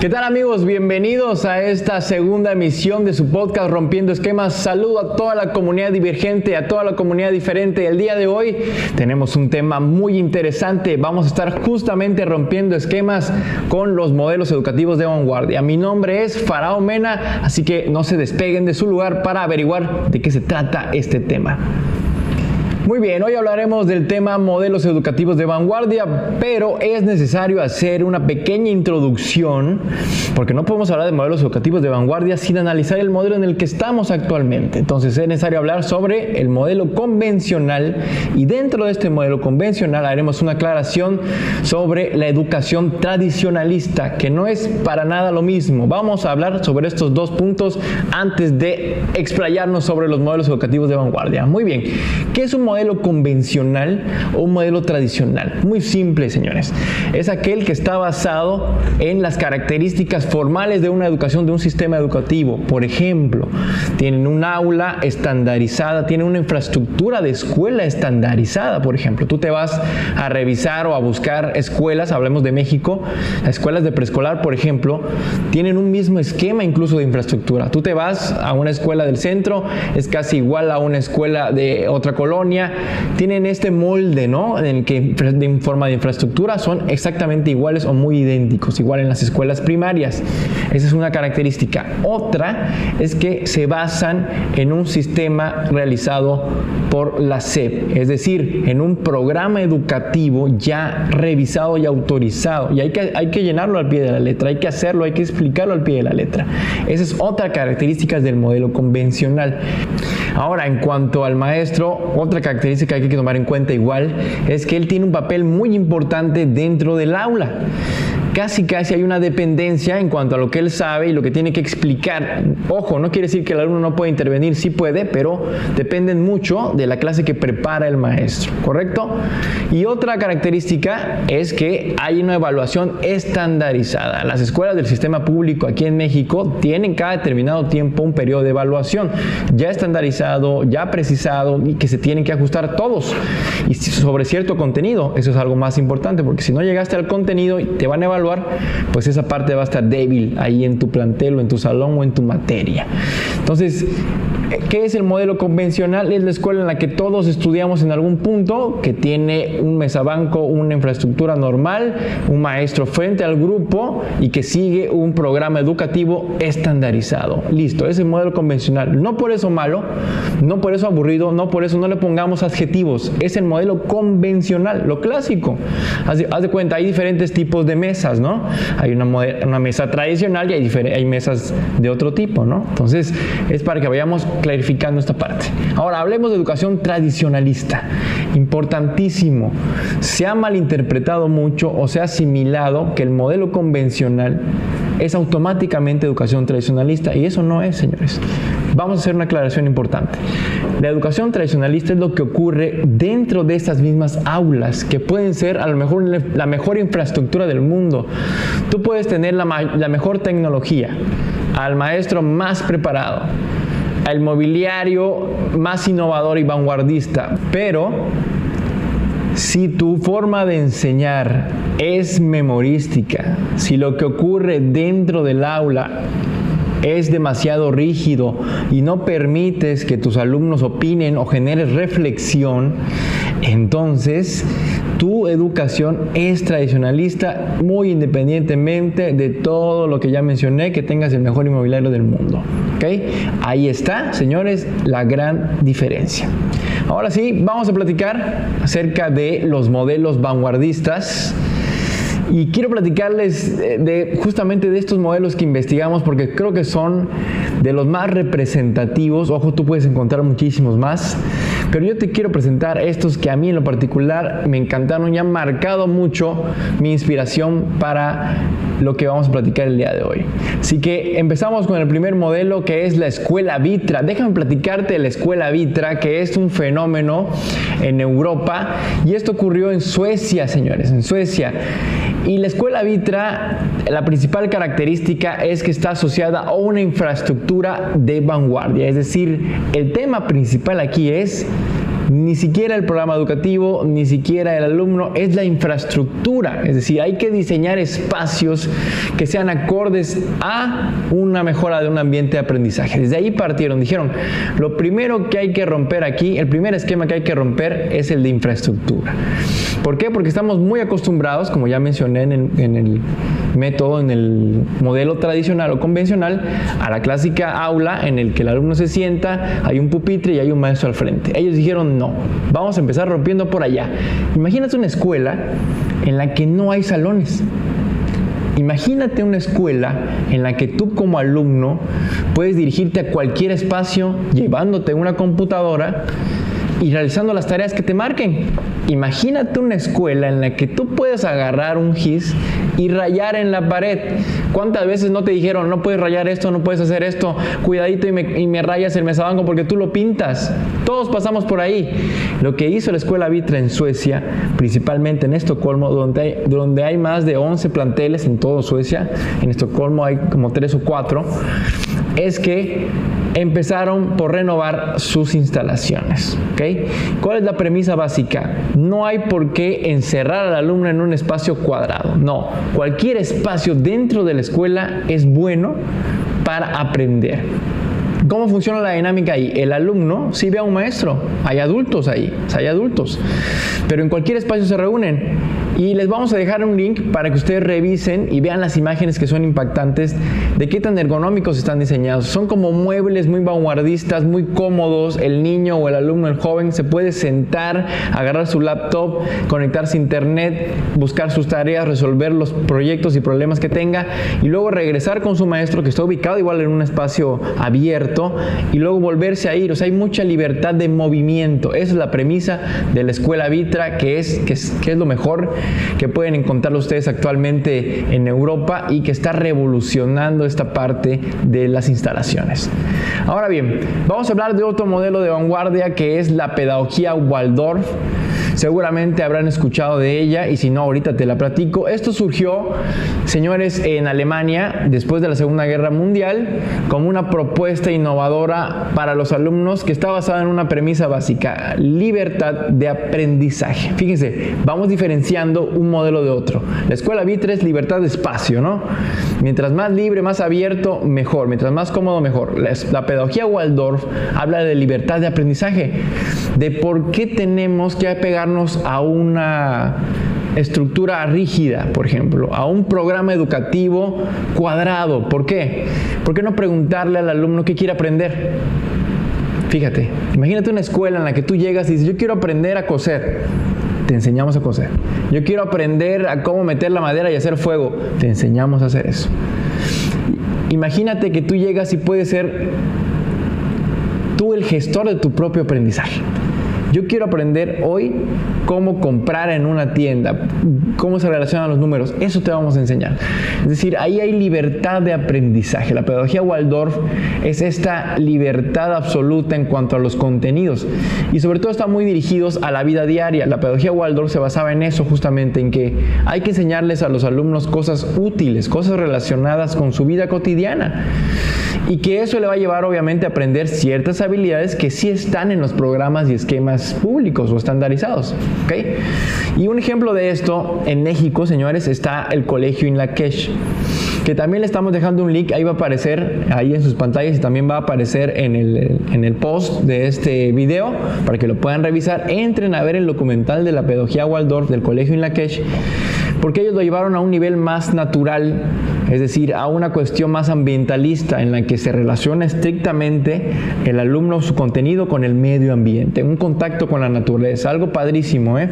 ¿Qué tal amigos? Bienvenidos a esta segunda emisión de su podcast Rompiendo Esquemas. Saludo a toda la comunidad divergente, a toda la comunidad diferente. El día de hoy tenemos un tema muy interesante. Vamos a estar justamente rompiendo esquemas con los modelos educativos de vanguardia. Mi nombre es Farao Mena, así que no se despeguen de su lugar para averiguar de qué se trata este tema. Muy bien, hoy hablaremos del tema modelos educativos de vanguardia, pero es necesario hacer una pequeña introducción, porque no podemos hablar de modelos educativos de vanguardia sin analizar el modelo en el que estamos actualmente. Entonces es necesario hablar sobre el modelo convencional y dentro de este modelo convencional haremos una aclaración sobre la educación tradicionalista, que no es para nada lo mismo. Vamos a hablar sobre estos dos puntos antes de explayarnos sobre los modelos educativos de vanguardia. Muy bien, ¿qué es un modelo modelo convencional o un modelo tradicional? Muy simple, señores. Es aquel que está basado en las características formales de una educación, de un sistema educativo. Por ejemplo, tienen un aula estandarizada, tienen una infraestructura de escuela estandarizada, por ejemplo. Tú te vas a revisar o a buscar escuelas, hablemos de México, escuelas de preescolar, por ejemplo, tienen un mismo esquema incluso de infraestructura. Tú te vas a una escuela del centro, es casi igual a una escuela de otra colonia, tienen este molde, ¿no? En el que en forma de infraestructura son exactamente iguales o muy idénticos, igual en las escuelas primarias. Esa es una característica. Otra es que se basan en un sistema realizado por la SEP, es decir, en un programa educativo ya revisado y autorizado. Y hay que, hay que llenarlo al pie de la letra, hay que hacerlo, hay que explicarlo al pie de la letra. Esa es otra característica del modelo convencional. Ahora, en cuanto al maestro, otra característica que hay que tomar en cuenta igual es que él tiene un papel muy importante dentro del aula casi casi hay una dependencia en cuanto a lo que él sabe y lo que tiene que explicar. Ojo, no quiere decir que el alumno no puede intervenir, sí puede, pero dependen mucho de la clase que prepara el maestro, ¿correcto? Y otra característica es que hay una evaluación estandarizada. Las escuelas del sistema público aquí en México tienen cada determinado tiempo un periodo de evaluación ya estandarizado, ya precisado y que se tienen que ajustar todos. Y sobre cierto contenido, eso es algo más importante, porque si no llegaste al contenido, te van a evaluar pues esa parte va a estar débil ahí en tu plantel o en tu salón o en tu materia. Entonces, ¿Qué es el modelo convencional? Es la escuela en la que todos estudiamos en algún punto, que tiene un mesabanco, una infraestructura normal, un maestro frente al grupo y que sigue un programa educativo estandarizado. Listo, es el modelo convencional. No por eso malo, no por eso aburrido, no por eso no le pongamos adjetivos. Es el modelo convencional, lo clásico. Haz de, cuenta, hay diferentes tipos de mesas, ¿no? Hay una, una mesa tradicional y hay, hay mesas de otro tipo, ¿no? Entonces, es para que vayamos clarificando esta parte. Ahora, hablemos de educación tradicionalista. Importantísimo. Se ha malinterpretado mucho o se ha asimilado que el modelo convencional es automáticamente educación tradicionalista y eso no es, señores. Vamos a hacer una aclaración importante. La educación tradicionalista es lo que ocurre dentro de estas mismas aulas, que pueden ser a lo mejor la mejor infraestructura del mundo. Tú puedes tener la, la mejor tecnología, al maestro más preparado, el mobiliario más innovador y vanguardista, pero si tu forma de enseñar es memorística, si lo que ocurre dentro del aula es demasiado rígido y no permites que tus alumnos opinen o generes reflexión, entonces tu educación es tradicionalista muy independientemente de todo lo que ya mencioné, que tengas el mejor inmobiliario del mundo. Ahí está, señores, la gran diferencia. Ahora sí, vamos a platicar acerca de los modelos vanguardistas y quiero platicarles eh, de justamente de estos modelos que investigamos porque creo que son de los más representativos. Ojo, tú puedes encontrar muchísimos más. Pero yo te quiero presentar estos que a mí en lo particular me encantaron y han marcado mucho mi inspiración para lo que vamos a platicar el día de hoy. Así que empezamos con el primer modelo que es la escuela Vitra. Déjame platicarte de la escuela Vitra, que es un fenómeno en Europa y esto ocurrió en Suecia, señores, en Suecia. Y la escuela Vitra, la principal característica es que está asociada a una infraestructura de vanguardia. Es decir, el tema principal aquí es ni siquiera el programa educativo, ni siquiera el alumno, es la infraestructura. Es decir, hay que diseñar espacios que sean acordes a una mejora de un ambiente de aprendizaje. Desde ahí partieron, dijeron, lo primero que hay que romper aquí, el primer esquema que hay que romper es el de infraestructura. ¿Por qué? Porque estamos muy acostumbrados, como ya mencioné en el, método, en el modelo tradicional o convencional, a la clásica aula en el que el alumno se sienta, hay un pupitre y hay un maestro al frente. Ellos dijeron, no, vamos a empezar rompiendo por allá. Imagínate una escuela en la que no hay salones. Imagínate una escuela en la que tú como alumno puedes dirigirte a cualquier espacio llevándote una computadora y realizando las tareas que te marquen. Imagínate una escuela en la que tú puedes agarrar un gis y rayar en la pared. ¿Cuántas veces no te dijeron, no puedes rayar esto, no puedes hacer esto, cuidadito y me, rayas el mesabanco porque tú lo pintas? Todos pasamos por ahí. Lo que hizo la escuela Vitra en Suecia, principalmente en Estocolmo, donde hay, donde hay más de 11 planteles en todo Suecia, en Estocolmo hay como 3 o 4, es que empezaron por renovar sus instalaciones. ¿Cuál es la premisa básica? No hay por qué encerrar al alumno en un espacio cuadrado. No, cualquier espacio dentro de la escuela es bueno para aprender. ¿Cómo funciona la dinámica ahí? El alumno sí ve a un maestro, hay adultos ahí, hay adultos, pero en cualquier espacio se reúnen y les vamos a dejar un link para que ustedes revisen y vean las imágenes que son impactantes de qué tan ergonómicos están diseñados. Son como muebles muy vanguardistas, muy cómodos. El niño o el alumno, el joven, se puede sentar, agarrar su laptop, conectarse a internet, buscar sus tareas, resolver los proyectos y problemas que tenga y luego regresar con su maestro que está ubicado igual en un espacio abierto y luego volverse a ir. O sea, hay mucha libertad de movimiento. Esa es la premisa de la escuela Vitra, que es, que es, que es lo mejor que pueden encontrarlo ustedes actualmente en Europa y que está revolucionando esta parte de las instalaciones. Ahora bien, vamos a hablar de otro modelo de vanguardia que es la pedagogía Waldorf. Seguramente habrán escuchado de ella y si no, ahorita te la platico. Esto surgió, señores, en Alemania después de la Segunda Guerra Mundial como una propuesta innovadora para los alumnos que está basada en una premisa básica, libertad de aprendizaje. Fíjense, vamos diferenciando un modelo de otro. La escuela Vitre es libertad de espacio, ¿no? Mientras más libre, más abierto, mejor. Mientras más cómodo, mejor. La, pedagogía Waldorf habla de libertad de aprendizaje, de por qué tenemos que pegar a una estructura rígida, por ejemplo, a un programa educativo cuadrado. ¿Por qué? ¿Por qué no preguntarle al alumno qué quiere aprender? Fíjate, imagínate una escuela en la que tú llegas y dices, yo quiero aprender a coser. Te enseñamos a coser. Yo quiero aprender a cómo meter la madera y hacer fuego. Te enseñamos a hacer eso. Imagínate que tú llegas y puedes ser tú el gestor de tu propio aprendizaje. Yo quiero aprender hoy cómo comprar en una tienda, cómo se relacionan los números. Eso te vamos a enseñar. Es decir, ahí hay libertad de aprendizaje. La pedagogía Waldorf es esta libertad absoluta en cuanto a los contenidos y sobre todo está muy dirigidos a la vida diaria. La pedagogía Waldorf se basaba en eso justamente, en que hay que enseñarles a los alumnos cosas útiles, cosas relacionadas con su vida cotidiana y que eso le va a llevar obviamente a aprender ciertas habilidades que sí están en los programas y esquemas públicos o estandarizados. ¿okay? Y un ejemplo de esto en México, señores, está el colegio Inlakesh que también le estamos dejando un link, ahí va a aparecer ahí en sus pantallas y también va a aparecer en el, en el post de este video para que lo puedan revisar. Entren a ver el documental de la pedagogía Waldorf del colegio Inlakesh porque ellos lo llevaron a un nivel más natural, es decir, a una cuestión más ambientalista en la que se relaciona estrictamente el alumno, su contenido con el medio ambiente, un contacto con la naturaleza, algo padrísimo. ¿eh?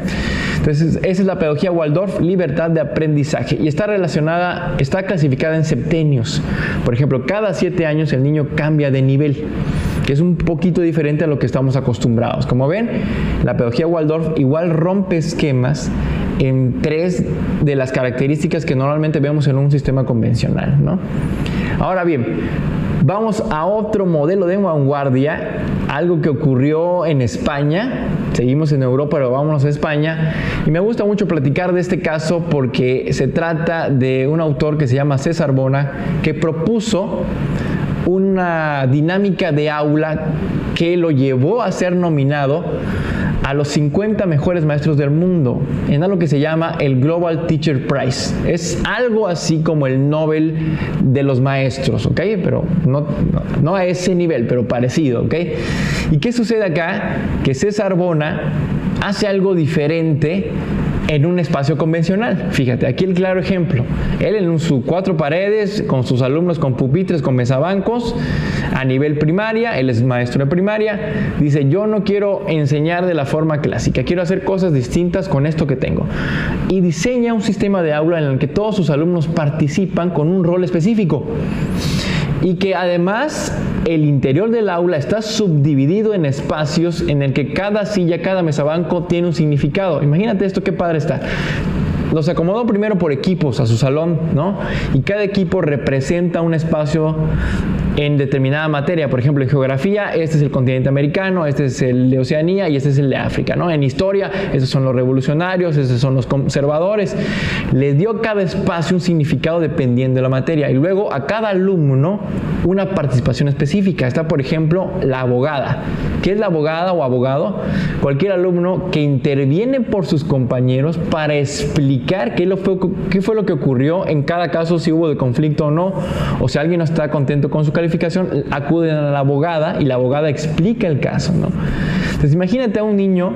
Entonces, esa es la pedagogía Waldorf, libertad de aprendizaje, y está relacionada, está clasificada en septenios. Por ejemplo, cada siete años el niño cambia de nivel que es un poquito diferente a lo que estamos acostumbrados. Como ven, la pedagogía Waldorf igual rompe esquemas en tres de las características que normalmente vemos en un sistema convencional. ¿no? Ahora bien, vamos a otro modelo de vanguardia, algo que ocurrió en España. Seguimos en Europa, pero vámonos a España. Y me gusta mucho platicar de este caso porque se trata de un autor que se llama César Bona, que propuso una dinámica de aula que lo llevó a ser nominado a los 50 mejores maestros del mundo en algo que se llama el Global Teacher Prize. Es algo así como el Nobel de los maestros, ¿ok? Pero no, no, a ese nivel, pero parecido, ¿ok? ¿Y qué sucede acá? Que César Bona hace algo diferente en un espacio convencional. Fíjate, aquí el claro ejemplo. Él en sus cuatro paredes, con sus alumnos con pupitres, con mesabancos, a nivel primaria, él es maestro de primaria, dice, yo no quiero enseñar de la forma clásica, quiero hacer cosas distintas con esto que tengo. Y diseña un sistema de aula en el que todos sus alumnos participan con un rol específico y que además el interior del aula está subdividido en espacios en el que cada silla, cada mesabanco tiene un significado. Imagínate esto, qué padre está los acomodó primero por equipos a su salón, ¿no? Y cada equipo representa un espacio en determinada materia. Por ejemplo, en geografía, este es el continente americano, este es el de Oceanía y este es el de África, ¿no? En historia, estos son los revolucionarios, estos son los conservadores. Les dio cada espacio un significado dependiendo de la materia. Y luego a cada alumno una participación específica. Está, por ejemplo, la abogada. ¿Qué es la abogada o abogado? Cualquier alumno que interviene por sus compañeros para explicar qué, fue lo que ocurrió en cada caso, si hubo de conflicto o no, o si alguien no está contento con su calificación, acuden a la abogada y la abogada explica el caso. ¿no? Entonces imagínate a un niño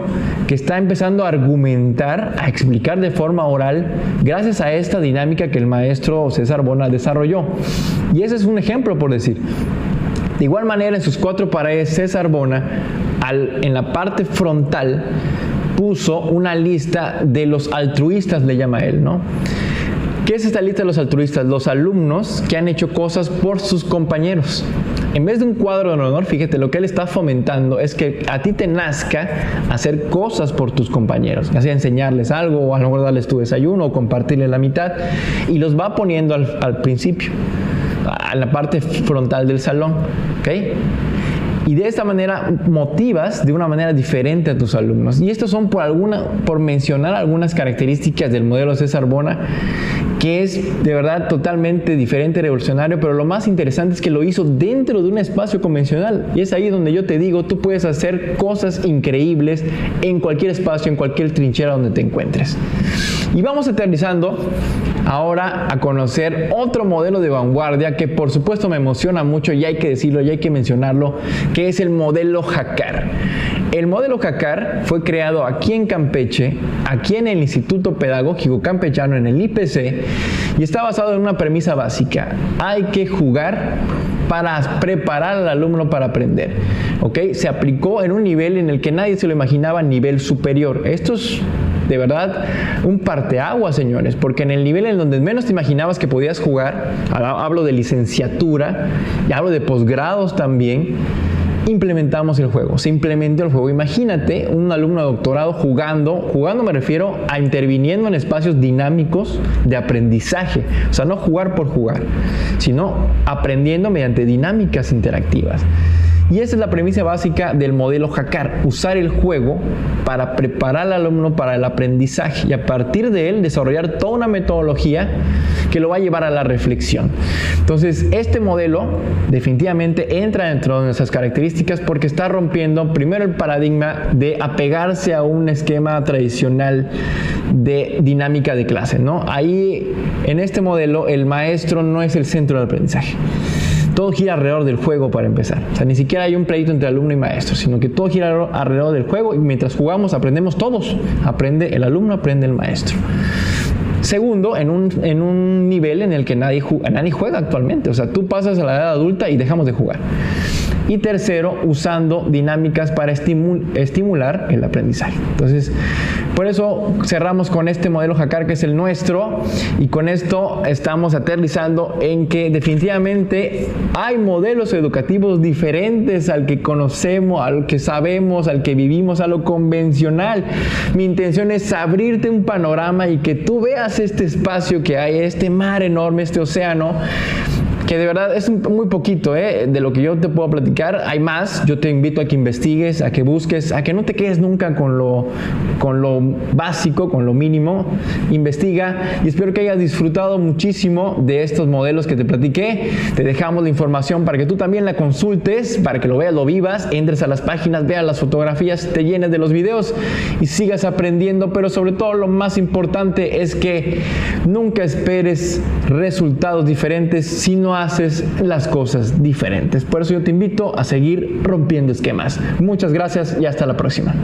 que está empezando a argumentar, a explicar de forma oral, gracias a esta dinámica que el maestro César Bona desarrolló. Y ese es un ejemplo, por decir. De igual manera, en sus cuatro paredes, César Bona, en la parte frontal, puso una lista de los altruistas, le llama él, ¿no? ¿Qué es esta lista de los altruistas? Los alumnos que han hecho cosas por sus compañeros. En vez de un cuadro de honor, fíjate, lo que él está fomentando es que a ti te nazca hacer cosas por tus compañeros, ya enseñarles algo o a lo mejor darles tu desayuno o compartirles la mitad, y los va poniendo al, al principio, a la parte frontal del salón, ¿ok? Y de esta manera motivas de una manera diferente a tus alumnos. Y estos son por, alguna, por mencionar algunas características del modelo César Bona que es de verdad totalmente diferente, revolucionario, pero lo más interesante es que lo hizo dentro de un espacio convencional. Y es ahí donde yo te digo, tú puedes hacer cosas increíbles en cualquier espacio, en cualquier trinchera donde te encuentres. Y vamos aterrizando ahora a conocer otro modelo de vanguardia que por supuesto me emociona mucho y hay que decirlo y hay que mencionarlo, que es el modelo Jacar. El modelo CACAR fue creado aquí en Campeche, aquí en el Instituto Pedagógico Campechano, en el IPC, y está basado en una premisa básica. Hay que jugar para preparar al alumno para aprender. ¿ok? Se aplicó en un nivel en el que nadie se lo imaginaba, nivel superior. Esto es de verdad un parteaguas, señores, porque en el nivel en donde menos te imaginabas que podías jugar, hablo de licenciatura y hablo de posgrados también, implementamos el juego, se implementó el juego. Imagínate un alumno de doctorado jugando, jugando me refiero a interviniendo en espacios dinámicos de aprendizaje, o sea, no jugar por jugar, sino aprendiendo mediante dinámicas interactivas. Y esa es la premisa básica del modelo Hackar, usar el juego para preparar al alumno para el aprendizaje y a partir de él desarrollar toda una metodología que lo va a llevar a la reflexión. Entonces, este modelo definitivamente entra dentro de nuestras características porque está rompiendo primero el paradigma de apegarse a un esquema tradicional de dinámica de clase, ¿no? Ahí en este modelo el maestro no es el centro del aprendizaje todo gira alrededor del juego para empezar. O sea, ni siquiera hay un pleito entre alumno y maestro, sino que todo gira alrededor del juego y mientras jugamos aprendemos todos. Aprende el alumno, aprende el maestro. Segundo, en un, en un nivel en el que nadie, nadie juega actualmente. O sea, tú pasas a la edad adulta y dejamos de jugar. Y tercero, usando dinámicas para estimular el aprendizaje. Entonces, por eso cerramos con este modelo Jacar que es el nuestro y con esto estamos aterrizando en que definitivamente hay modelos educativos diferentes al que conocemos, al que sabemos, al que vivimos, a lo convencional. Mi intención es abrirte un panorama y que tú veas este espacio que hay, este mar enorme, este océano que de verdad es muy poquito ¿eh? de lo que yo te puedo platicar. Hay más. Yo te invito a que investigues, a que busques, a que no te quedes nunca con lo, con lo básico, con lo mínimo. Investiga y espero que hayas disfrutado muchísimo de estos modelos que te platiqué. Te dejamos la información para que tú también la consultes, para que lo veas, lo vivas, entres a las páginas, veas las fotografías, te llenes de los videos y sigas aprendiendo. Pero sobre todo lo más importante es que nunca esperes resultados diferentes si no haces las cosas diferentes. Por eso yo te invito a seguir rompiendo esquemas. Muchas gracias y hasta la próxima.